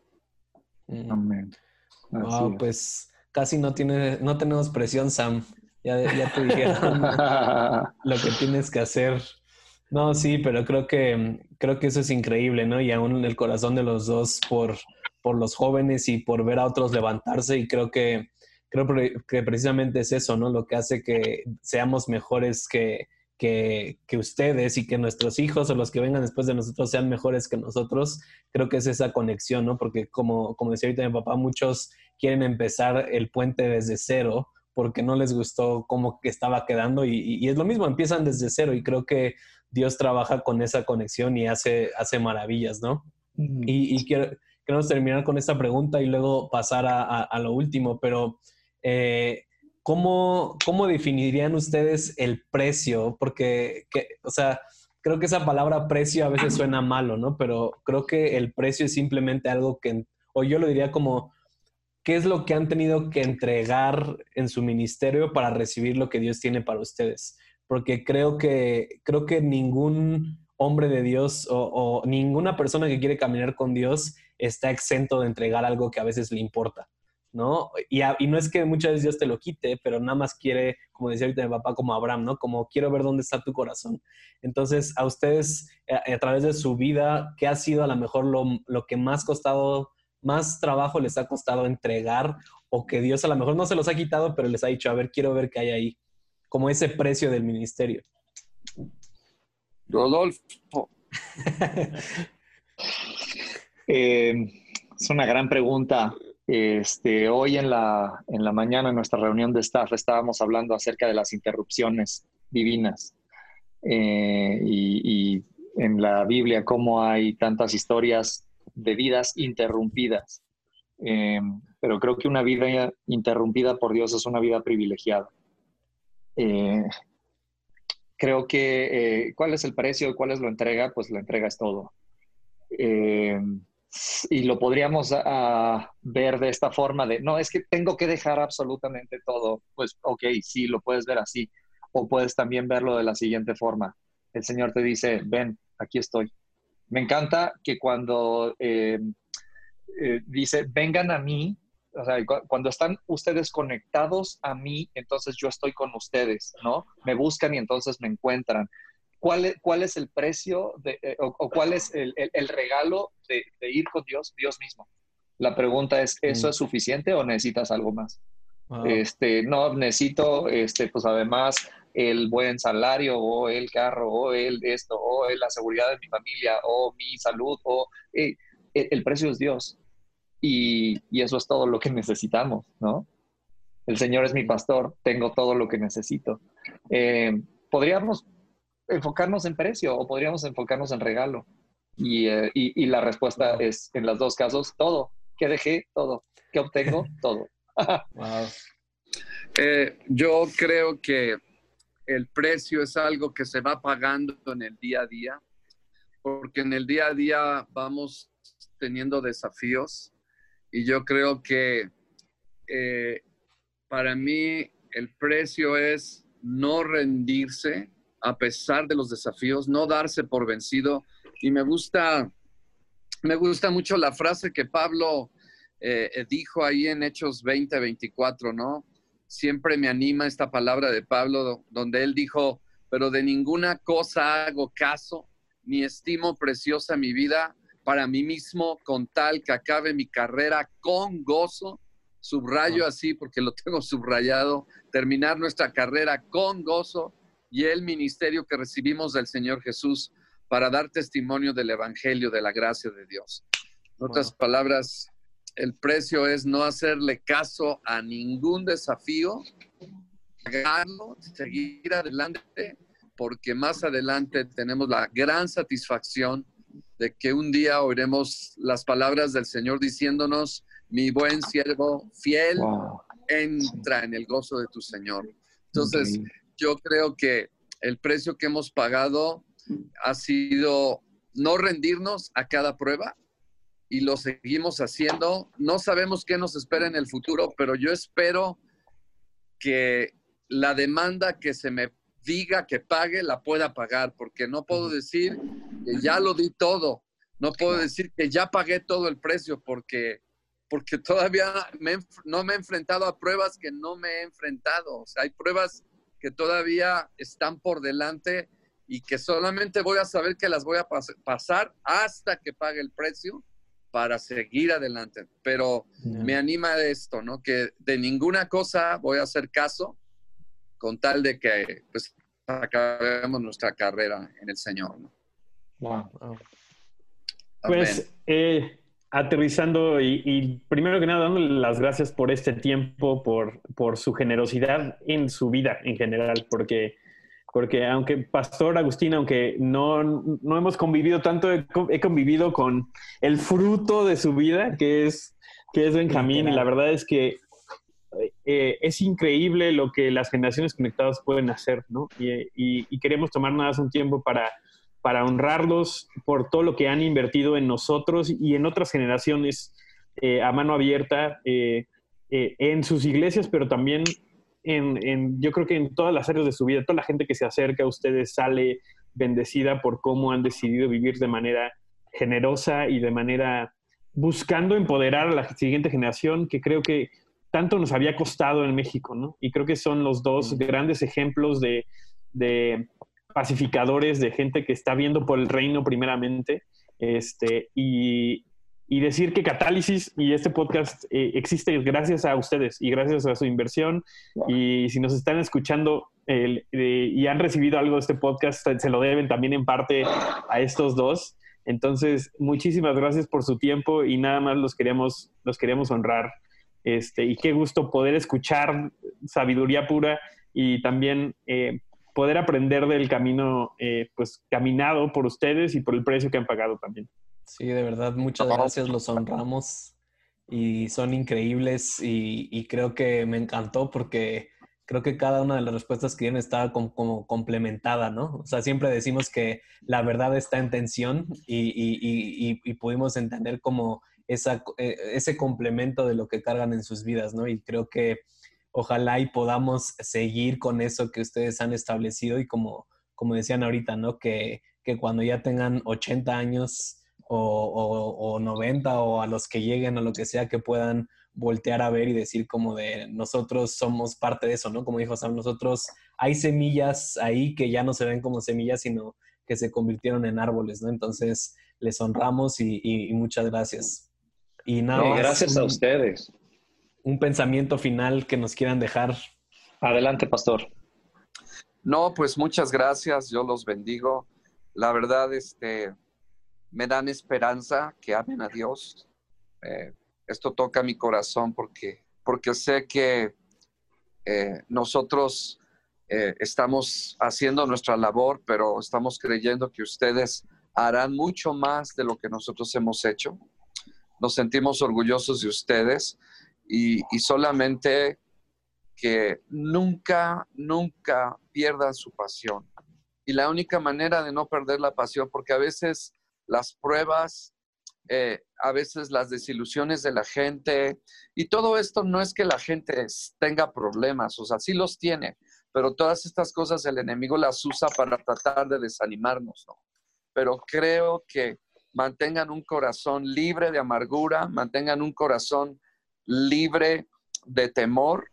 Amén. pues casi no, tiene, no tenemos presión, Sam. Ya, ya te dijeron lo que tienes que hacer. No, sí, pero creo que, creo que eso es increíble, ¿no? Y aún en el corazón de los dos por, por los jóvenes y por ver a otros levantarse. Y creo que, creo que precisamente es eso, ¿no? Lo que hace que seamos mejores que, que, ustedes y que nuestros hijos o los que vengan después de nosotros sean mejores que nosotros, creo que es esa conexión, ¿no? Porque como, como decía ahorita mi papá, muchos quieren empezar el puente desde cero porque no les gustó cómo estaba quedando y, es lo mismo, empiezan desde cero y creo que Dios trabaja con esa conexión y hace, hace maravillas, ¿no? Y, quiero, queremos terminar con esta pregunta y luego pasar a, lo último, pero eh, ¿cómo, ¿cómo, definirían ustedes el precio? Porque, o sea, creo que esa palabra precio a veces suena malo, ¿no? Pero creo que el precio es simplemente algo que, o yo lo diría como, ¿qué es lo que han tenido que entregar en su ministerio para recibir lo que Dios tiene para ustedes? Porque creo que, creo que ningún hombre de Dios o, ninguna persona que quiere caminar con Dios está exento de entregar algo que a veces le importa. ¿No? Y, y, no es que muchas veces Dios te lo quite, pero nada más quiere, como decía ahorita mi papá, como Abraham, ¿no? Como quiero ver dónde está tu corazón. Entonces, a ustedes, a, través de su vida, ¿qué ha sido a lo mejor lo, lo, que más costado, más trabajo les ha costado entregar o que Dios a lo mejor no se los ha quitado, pero les ha dicho, a ver, quiero ver qué hay ahí, como ese precio del ministerio? Rodolfo. Eh, es una gran pregunta. Este, hoy en la, en la mañana en nuestra reunión de staff estábamos hablando acerca de las interrupciones divinas eh, y, en la Biblia cómo hay tantas historias de vidas interrumpidas. Eh, pero creo que una vida interrumpida por Dios es una vida privilegiada. Eh, creo que, ¿cuál es el precio y cuál es la entrega? Pues la entrega es todo y lo podríamos ver de esta forma de, no, es que tengo que dejar absolutamente todo. Pues, ok, sí, lo puedes ver así. O puedes también verlo de la siguiente forma. El Señor te dice, ven, aquí estoy. Me encanta que cuando eh, eh, dice, vengan a mí, o sea, cuando están ustedes conectados a mí, entonces yo estoy con ustedes, ¿no? Me buscan y entonces me encuentran. ¿Cuál es, cuál es el precio de, eh, o, cuál es el, el, regalo de, ir con Dios? Dios mismo. La pregunta es, ¿eso mm. es suficiente o necesitas algo más? Este, no, necesito, este, pues además, el buen salario o el carro o el esto o la seguridad de mi familia o mi salud o eh, el precio es Dios. Y, y, eso es todo lo que necesitamos, ¿no? El Señor es mi pastor, tengo todo lo que necesito. Eh, podríamos enfocarnos en precio o podríamos enfocarnos en regalo. Y, eh, y, la respuesta es, en los dos casos, todo. ¿Qué dejé? Todo. ¿Qué obtengo? Todo. Eh, yo creo que el precio es algo que se va pagando en el día a día, porque en el día a día vamos teniendo desafíos y yo creo que eh, para mí el precio es no rendirse, a pesar de los desafíos, no darse por vencido. Y me gusta, me gusta mucho la frase que Pablo eh, eh, dijo ahí en Hechos 20, 24, ¿no? Siempre me anima esta palabra de Pablo, donde él dijo, pero de ninguna cosa hago caso, ni estimo preciosa mi vida para mí mismo, con tal que acabe mi carrera con gozo. Subrayo así porque lo tengo subrayado, terminar nuestra carrera con gozo y el ministerio que recibimos del Señor Jesús para dar testimonio del Evangelio, de la gracia de Dios. En otras palabras, el precio es no hacerle caso a ningún desafío, seguir adelante, porque más adelante tenemos la gran satisfacción de que un día oiremos las palabras del Señor diciéndonos, mi buen siervo fiel, entra en el gozo de tu Señor. Entonces, yo creo que el precio que hemos pagado ha sido no rendirnos a cada prueba y lo seguimos haciendo. No sabemos qué nos espera en el futuro, pero yo espero que la demanda que se me diga que pague la pueda pagar, porque no puedo decir que ya lo di todo, no puedo decir que ya pagué todo el precio, porque, porque todavía no me he enfrentado a pruebas que no me he enfrentado. O sea, hay pruebas que todavía están por delante y que solamente voy a saber que las voy a pasar hasta que pague el precio para seguir adelante. Pero me anima esto, ¿no? Que de ninguna cosa voy a hacer caso con tal de que pues acabemos nuestra carrera en el Señor, ¿no? Pues eh, aterrizando y, primero que nada dándole las gracias por este tiempo, por, por su generosidad en su vida en general, porque, porque aunque Pastor Agustín, aunque no, no hemos convivido tanto, he, convivido con el fruto de su vida, que es, que es Benjamín, y la verdad es que eh, es increíble lo que las generaciones conectadas pueden hacer, ¿no? Y, queremos tomar nada más un tiempo para, para honrarlos por todo lo que han invertido en nosotros y en otras generaciones eh, a mano abierta eh, en sus iglesias, pero también en, yo creo que en todas las áreas de su vida, toda la gente que se acerca a ustedes sale bendecida por cómo han decidido vivir de manera generosa y de manera buscando empoderar a la siguiente generación, que creo que tanto nos había costado en México, ¿no? Y creo que son los dos grandes ejemplos de, pacificadores, de gente que está viendo por el reino primeramente, este, y, decir que Catálisis y este podcast eh, existe gracias a ustedes y gracias a su inversión. Y si nos están escuchando y han recibido algo de este podcast, se lo deben también en parte a estos dos. Entonces, muchísimas gracias por su tiempo y nada más los queríamos, los queríamos honrar este, y qué gusto poder escuchar sabiduría pura y también eh, poder aprender del camino eh, pues caminado por ustedes y por el precio que han pagado también. Sí, de verdad, muchas gracias, los honramos y son increíbles y, creo que me encantó porque creo que cada una de las respuestas que vienen está como, complementada, ¿no? O sea, siempre decimos que la verdad está en tensión y, y pudimos entender como eh, ese complemento de lo que cargan en sus vidas, ¿no? Y creo que ojalá y podamos seguir con eso que ustedes han establecido y como, como decían ahorita, ¿no? Que, que cuando ya tengan 80 años o, o, 90 o a los que lleguen a lo que sea, que puedan voltear a ver y decir como de nosotros somos parte de eso, ¿no? Como dijo Sam, nosotros hay semillas ahí que ya no se ven como semillas, sino que se convirtieron en árboles, ¿no? Entonces les honramos y muchas gracias. Y nada, gracias a ustedes. Un pensamiento final que nos quieran dejar. Adelante, pastor. No, pues muchas gracias, yo los bendigo. La verdad, este, me dan esperanza que amen a Dios. Eh, esto toca mi corazón porque, porque sé que eh, nosotros eh, estamos haciendo nuestra labor, pero estamos creyendo que ustedes harán mucho más de lo que nosotros hemos hecho. Nos sentimos orgullosos de ustedes y, solamente que nunca, nunca pierdan su pasión. Y la única manera de no perder la pasión, porque a veces las pruebas, eh, a veces las desilusiones de la gente, y todo esto no es que la gente tenga problemas, o sea, sí los tiene, pero todas estas cosas el enemigo las usa para tratar de desanimarnos, ¿no? Pero creo que mantengan un corazón libre de amargura, mantengan un corazón libre de temor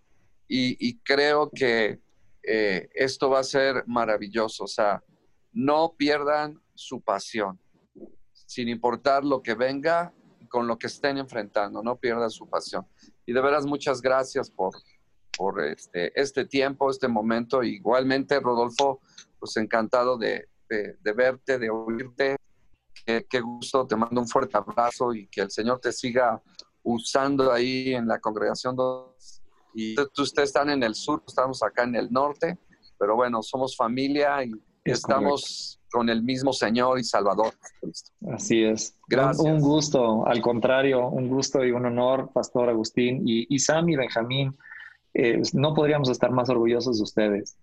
y, creo que eh, esto va a ser maravilloso. O sea, no pierdan su pasión, sin importar lo que venga, con lo que estén enfrentando, no pierdan su pasión. Y de veras, muchas gracias por, por este, este tiempo, este momento. Igualmente, Rodolfo, pues encantado de verte, de oírte qué, gusto, te mando un fuerte abrazo y que el Señor te siga usando ahí en la congregación. Y ustedes están en el sur, estamos acá en el norte, pero bueno, somos familia y estamos con el mismo Señor y Salvador. Así es. Gracias. Un, gusto, al contrario, un gusto y un honor, Pastor Agustín y, y Sam y Benjamín. Eh, no podríamos estar más orgullosos de ustedes.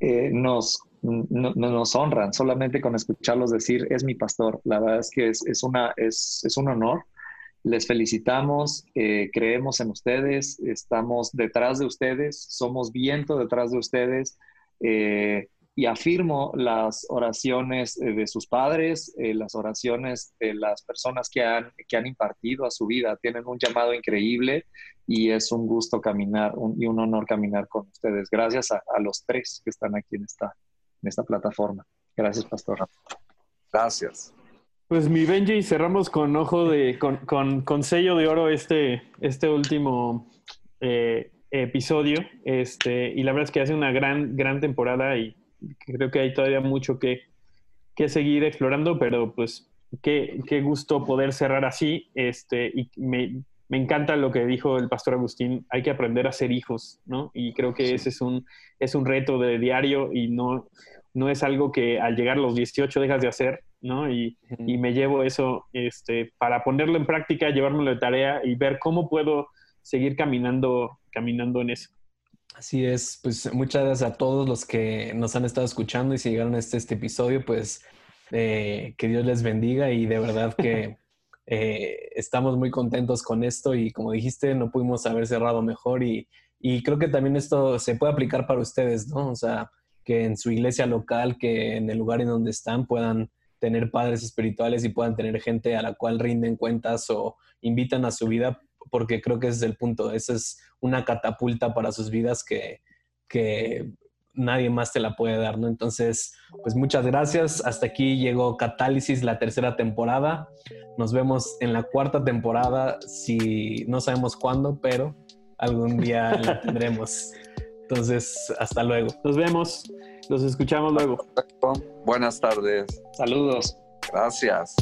Eh, nos no, nos honran solamente con escucharlos decir, es mi pastor. La verdad es que es, una, es, un honor. Les felicitamos, eh, creemos en ustedes, estamos detrás de ustedes, somos viento detrás de ustedes. Eh, y afirmo las oraciones eh, de sus padres, las oraciones de las personas que han, que han impartido a su vida. Tienen un llamado increíble y es un gusto caminar y un honor caminar con ustedes. Gracias a, a los tres que están aquí en esta, en esta plataforma. Gracias, Pastor. Gracias. Pues mi Benji, cerramos con ojo de, con, con, sello de oro este, este último eh, episodio. Este, y la verdad es que hace una gran, gran temporada y creo que hay todavía mucho que, que seguir explorando, pero pues qué, qué gusto poder cerrar así. Este, y me, me encanta lo que dijo el pastor Agustín, hay que aprender a ser hijos, ¿no? Y creo que ese es un, es un reto de diario y no, no es algo que al llegar a los 18 dejas de hacer, ¿no? Y, y, me llevo eso este, para ponerlo en práctica, llevármelo de tarea y ver cómo puedo seguir caminando, caminando en eso. Así es, pues muchas gracias a todos los que nos han estado escuchando y si llegaron a este, este episodio, pues eh, que Dios les bendiga y de verdad que eh, estamos muy contentos con esto y como dijiste, no pudimos haber cerrado mejor y, y creo que también esto se puede aplicar para ustedes, ¿no? O sea, que en su iglesia local, que en el lugar en donde están puedan tener padres espirituales y puedan tener gente a la cual rinden cuentas o invitan a su vida porque creo que ese es el punto. Esa es una catapulta para sus vidas que, que nadie más te la puede dar, ¿no? Entonces, pues muchas gracias. Hasta aquí llegó Catálisis, la tercera temporada. Nos vemos en la cuarta temporada, si no sabemos cuándo, pero algún día la tendremos. Entonces, hasta luego. Nos vemos. Los escuchamos luego. Buenas tardes. Saludos. Gracias.